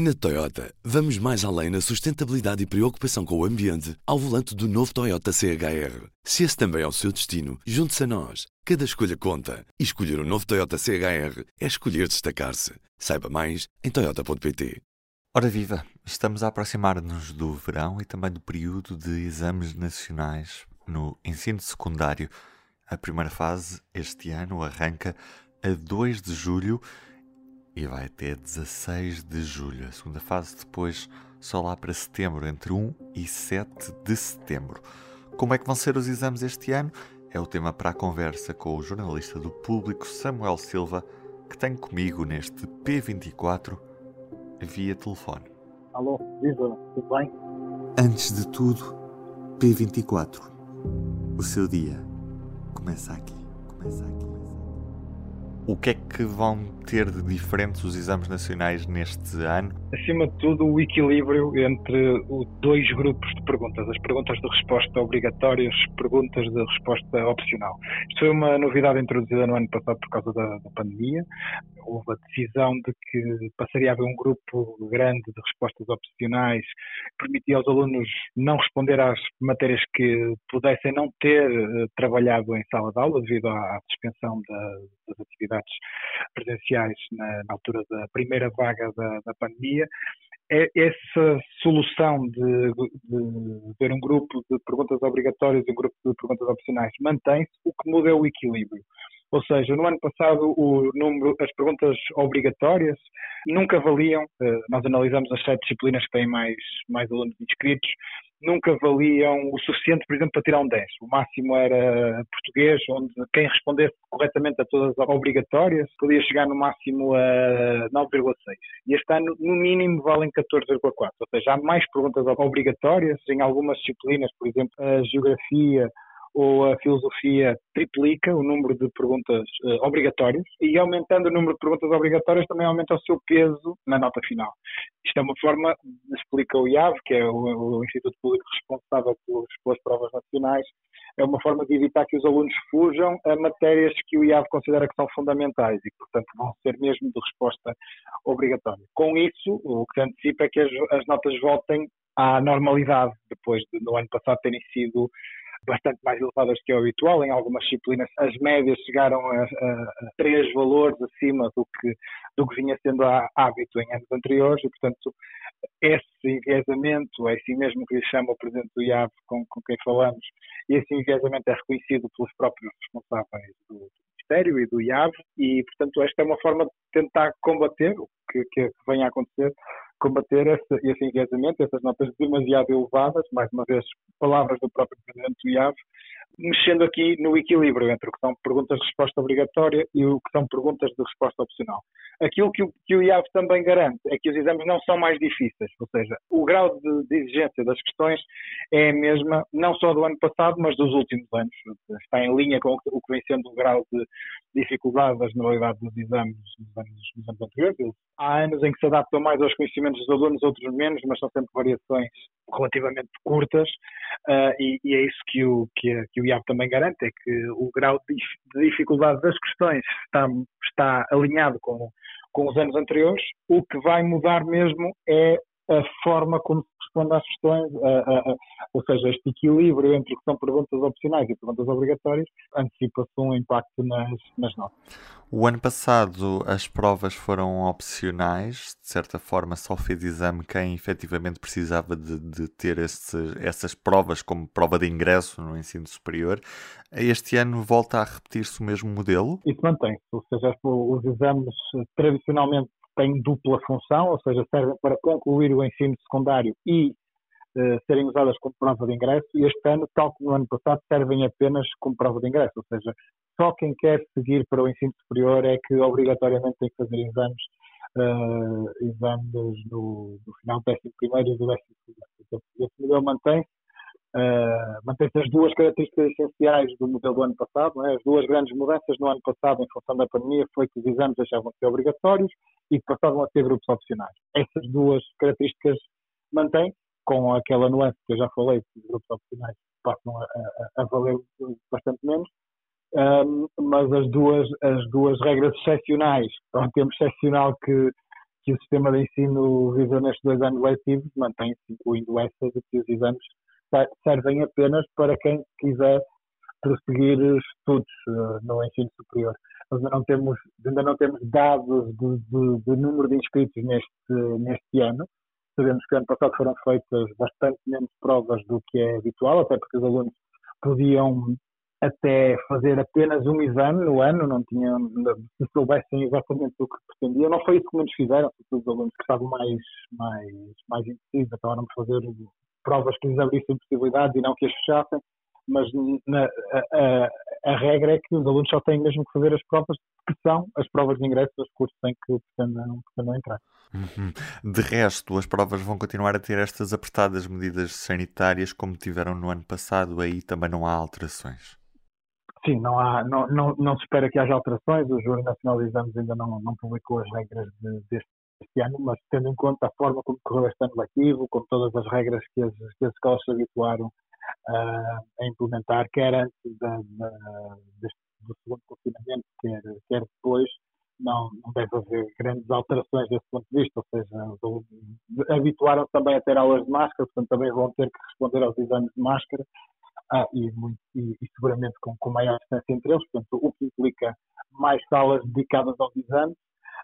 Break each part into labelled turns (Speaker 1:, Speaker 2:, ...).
Speaker 1: Na Toyota, vamos mais além na sustentabilidade e preocupação com o ambiente ao volante do novo Toyota CHR. Se esse também é o seu destino, junte-se a nós. Cada escolha conta. E escolher o um novo Toyota CHR é escolher destacar-se. Saiba mais em Toyota.pt.
Speaker 2: Ora viva! Estamos a aproximar-nos do verão e também do período de exames nacionais no ensino secundário. A primeira fase, este ano, arranca a 2 de julho e vai até 16 de julho. A segunda fase depois só lá para setembro, entre 1 e 7 de setembro. Como é que vão ser os exames este ano? É o tema para a conversa com o jornalista do público Samuel Silva, que tenho comigo neste P24 via telefone.
Speaker 3: Alô, viva, tudo bem?
Speaker 2: Antes de tudo, P24. O seu dia começa aqui, começa aqui. O que é que vão ter de diferentes os exames nacionais neste ano?
Speaker 3: Acima de tudo, o equilíbrio entre dois grupos de perguntas, as perguntas de resposta obrigatórias, perguntas de resposta opcional. Isto foi uma novidade introduzida no ano passado por causa da, da pandemia. Houve a decisão de que passaria a haver um grupo grande de respostas opcionais que permitia aos alunos não responder às matérias que pudessem não ter uh, trabalhado em sala de aula devido à, suspensão da, das atividades presenciais na, na altura da primeira vaga da, da pandemia. É essa solução de, de ter um grupo de perguntas obrigatórias e um grupo de perguntas opcionais mantém-se, o que muda é o equilíbrio. Ou seja, no ano passado o número, as perguntas obrigatórias nunca valiam, eh, nós analisamos as sete disciplinas que têm mais, mais alunos inscritos, nunca valiam o suficiente, por exemplo, para tirar um 10. O máximo era português, onde quem respondesse corretamente a todas as obrigatórias podia chegar no máximo a 9,6. E este ano, no mínimo, valem 14,4. Ou seja, há mais perguntas obrigatórias em algumas disciplinas, por exemplo, a geografia, ou a filosofia triplica o número de perguntas uh, obrigatórias e aumentando o número de perguntas obrigatórias também aumenta o seu peso na nota final. Isto é uma forma, explica o IAV, que é o, o Instituto Público responsável pelos, pelas provas nacionais, é uma forma de evitar que os alunos fujam a matérias que o IAV considera que são fundamentais e portanto, vão ser mesmo de resposta obrigatória. Com isso, o que se antecipa é que as, as notas voltem à normalidade, depois de, no ano passado terem sido bastante mais elevadas que o habitual. Em algumas disciplinas, as médias chegaram a, a, três valores acima do que, do que vinha sendo a hábito em anos anteriores e, portanto, esse enviesamento, é assim mesmo que lhe chama o Presidente do IAV com, com quem falamos, e esse enviesamento é reconhecido pelos próprios responsáveis do, Ministério e do IAV e, portanto, esta é uma forma de tentar combater o que, que venha a acontecer combater esse, esse enviesamento, essas notas demasiado elevadas, mais uma vez, palavras do próprio Presidente do IAV, mexendo aqui no equilíbrio entre o que são perguntas de resposta obrigatória e o que são perguntas de resposta opcional. Aquilo que o, que o IAV também garante é que os exames não são mais difíceis, ou seja, o grau de, de exigência das questões é a mesma, não só do ano passado, mas dos últimos anos. Está em linha com o que vem sendo o grau de dificuldade da generalidade dos exames nos anos, nos anos anteriores. Há anos em que se adaptam mais aos conhecimentos dos alunos, outros menos, mas são sempre variações relativamente curtas uh, e, e, é isso que o, que, que o IAB também garante, é que o grau de, de dificuldade das questões está, está alinhado com, com os anos anteriores, o que vai mudar mesmo é a forma como se responde às questões, ou seja, este equilíbrio entre o que são perguntas opcionais e perguntas obrigatórias, antecipa-se um impacto nas, nas notas.
Speaker 2: O ano passado as provas foram opcionais, de certa forma só fez exame quem efetivamente precisava de, de ter esse, essas provas como prova de ingresso no ensino superior. Este ano volta a repetir-se o mesmo modelo?
Speaker 3: Isso mantém-se, ou seja, os exames tradicionalmente têm dupla função, ou seja, servem para concluir o ensino secundário e uh, serem usadas como prova de ingresso, e este ano, tal como no ano passado, servem apenas como prova de ingresso, ou seja, só quem quer seguir para o ensino superior é que obrigatoriamente tem que fazer exames, uh, exames no, no final do 11 e do 12 segundo. Esse modelo mantém-se, Uh, Mantém-se as duas características essenciais do modelo do ano passado. É? As duas grandes mudanças no ano passado, em função da pandemia, foi que os exames deixavam de ser obrigatórios e que passavam a ser grupos opcionais. Essas duas características mantêm, com aquela nuance que eu já falei, que os grupos opcionais passam a, a, a valer bastante menos. Um, mas as duas, as duas regras excepcionais, para um tempo excepcional que, que o sistema de ensino visou nestes dois anos letivos mantém-se, incluindo essas, e que os exames servem apenas para quem quiser prosseguir estudos uh, no ensino superior. Nós ainda não temos, ainda não temos dados de, de, de, número de inscritos neste, neste ano. Sabemos que ano passado foram feitas bastante menos provas do que é habitual, até porque os alunos podiam até fazer apenas um exame no ano, não tinham, se soubessem exatamente o que pretendiam. Não foi isso que muitos fizeram, os alunos que estavam mais, mais, mais indecisos, acabaram por fazer provas que lhes abrissem possibilidades e não que as fechassem, mas na, a, a, a, regra é que os alunos só têm mesmo que fazer as provas que são as provas de ingresso dos cursos em que pretendam, pretendam entrar.
Speaker 2: Uhum. De resto, as provas vão continuar a ter estas apertadas medidas sanitárias como tiveram no ano passado, aí também não há alterações.
Speaker 3: Sim, não, há, não, não, não se espera que haja alterações. O Júri Nacional de Exames ainda não, não publicou as regras de, deste este ano, mas tendo em conta a forma como correu este ano letivo, com todas as regras que as, que as escolas se habituaram uh, a implementar, quer antes da, da, deste, do segundo confinamento, quer, quer depois, não, não deve haver grandes alterações desse ponto de vista, ou seja, habituaram também a ter aulas de máscara, portanto também vão ter que responder aos exames de máscara, ah, e, muito, e, e, seguramente com, com maior distância entre eles, portanto, o que implica mais salas dedicadas aos exames,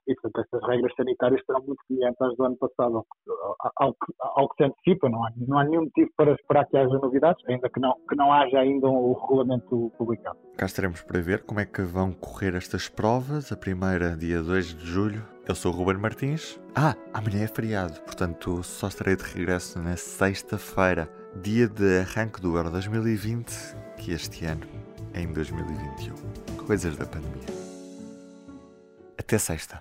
Speaker 3: e, portanto, essas regras sanitárias serão muito semelhantes às do ano passado, ao, ao, ao, que se antecipa. Não há, não há nenhum motivo para esperar que haja novidades, ainda que não, que não haja ainda o regulamento publicado.
Speaker 2: Cá estaremos para ver como é que vão correr estas provas. A primeira, dia 2 de julho. Eu sou o Ruben Martins. Ah, amanhã é feriado, portanto só estarei de regresso na sexta-feira, dia de arranque do Euro 2020, que este ano é em 2021. Coisas da pandemia. Até sexta